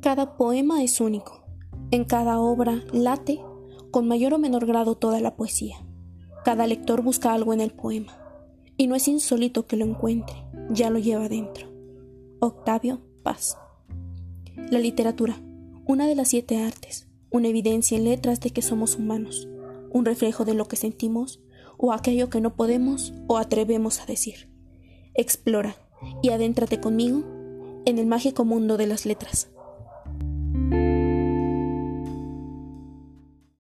Cada poema es único. En cada obra late, con mayor o menor grado, toda la poesía. Cada lector busca algo en el poema, y no es insólito que lo encuentre, ya lo lleva dentro. Octavio Paz. La literatura, una de las siete artes, una evidencia en letras de que somos humanos, un reflejo de lo que sentimos o aquello que no podemos o atrevemos a decir. Explora y adéntrate conmigo en el mágico mundo de las letras.